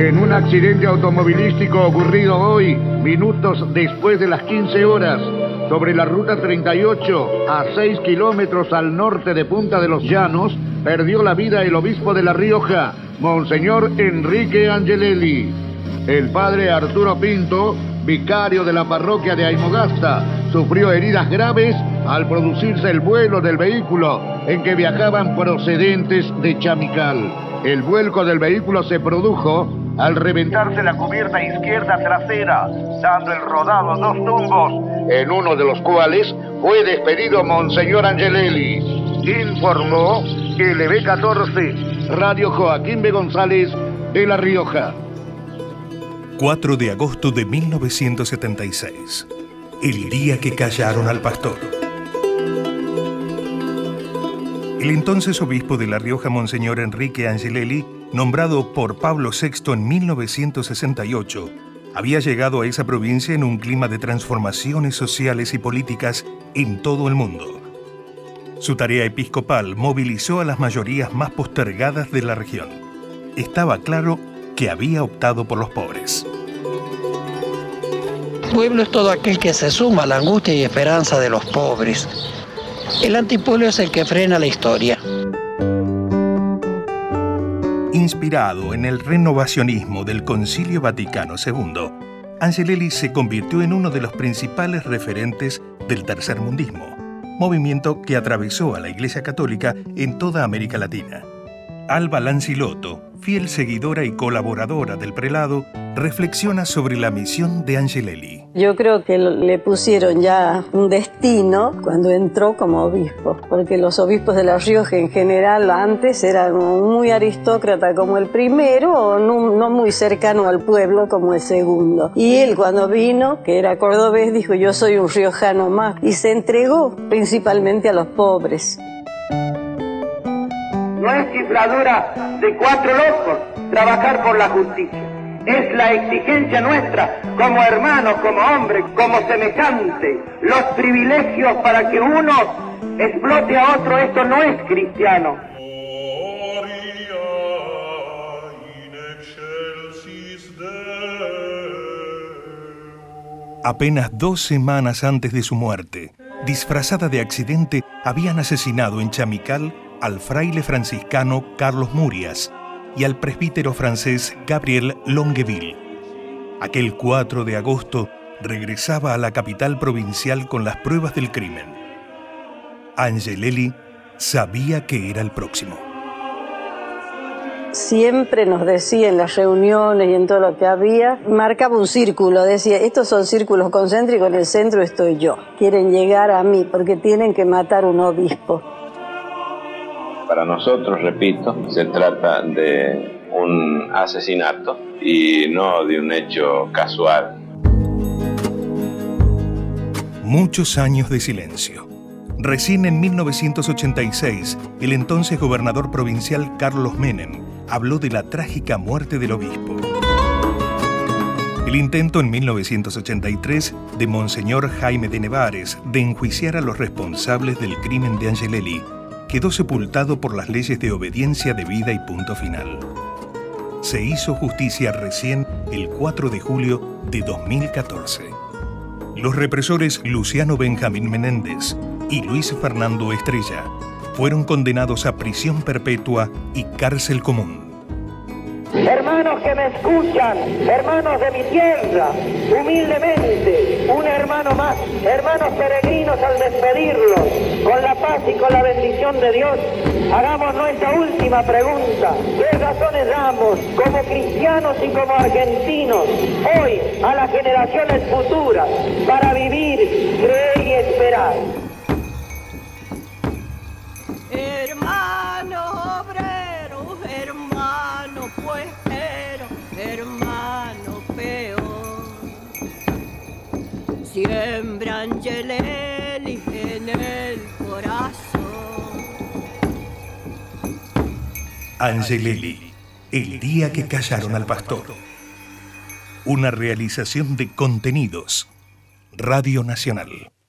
En un accidente automovilístico ocurrido hoy, minutos después de las 15 horas, sobre la ruta 38, a 6 kilómetros al norte de Punta de los Llanos, perdió la vida el obispo de La Rioja, Monseñor Enrique Angelelli. El padre Arturo Pinto, vicario de la parroquia de Aymogasta, sufrió heridas graves al producirse el vuelo del vehículo en que viajaban procedentes de Chamical. El vuelco del vehículo se produjo al reventarse la cubierta izquierda trasera, dando el rodado dos tumbos, en uno de los cuales fue despedido Monseñor Angelelli. Informó LB14, Radio Joaquín B. González de La Rioja. 4 de agosto de 1976, el día que callaron al pastor. El entonces obispo de La Rioja, Monseñor Enrique Angelelli, nombrado por Pablo VI en 1968, había llegado a esa provincia en un clima de transformaciones sociales y políticas en todo el mundo. Su tarea episcopal movilizó a las mayorías más postergadas de la región. Estaba claro que había optado por los pobres. Pueblo es todo aquel que se suma a la angustia y esperanza de los pobres. El antipueblo es el que frena la historia. Inspirado en el renovacionismo del Concilio Vaticano II, Angelelli se convirtió en uno de los principales referentes del tercermundismo, movimiento que atravesó a la Iglesia Católica en toda América Latina. Alba Lancilotto, fiel seguidora y colaboradora del prelado, reflexiona sobre la misión de Angelelli. Yo creo que le pusieron ya un destino cuando entró como obispo, porque los obispos de La Rioja en general antes eran muy aristócrata como el primero o no, no muy cercano al pueblo como el segundo. Y él cuando vino, que era cordobés, dijo yo soy un riojano más y se entregó principalmente a los pobres. No es cifradura de cuatro locos trabajar por la justicia. Es la exigencia nuestra como hermanos, como hombres, como semejantes. Los privilegios para que uno explote a otro, esto no es cristiano. Apenas dos semanas antes de su muerte, disfrazada de accidente, habían asesinado en Chamical al fraile franciscano Carlos Murias y al presbítero francés Gabriel Longueville. Aquel 4 de agosto regresaba a la capital provincial con las pruebas del crimen. Angelelli sabía que era el próximo. Siempre nos decía en las reuniones y en todo lo que había, marcaba un círculo, decía, estos son círculos concéntricos, en el centro estoy yo. Quieren llegar a mí porque tienen que matar un obispo. Para nosotros, repito, se trata de un asesinato y no de un hecho casual. Muchos años de silencio. Recién en 1986, el entonces gobernador provincial Carlos Menem habló de la trágica muerte del obispo. El intento en 1983 de Monseñor Jaime de Nevares de enjuiciar a los responsables del crimen de Angelelli quedó sepultado por las leyes de obediencia debida y punto final. Se hizo justicia recién el 4 de julio de 2014. Los represores Luciano Benjamín Menéndez y Luis Fernando Estrella fueron condenados a prisión perpetua y cárcel común. Hermanos que me escuchan, hermanos de mi tierra, humildemente, un hermano más, hermanos peregrinos al despedirlos, con la paz y con la bendición de Dios, hagamos nuestra última pregunta. ¿Qué razones damos como cristianos y como argentinos hoy a las generaciones futuras para vivir, creer y esperar? Siembra Angelelli en el corazón. Angelelli, el día que callaron al pastor. Una realización de contenidos. Radio Nacional.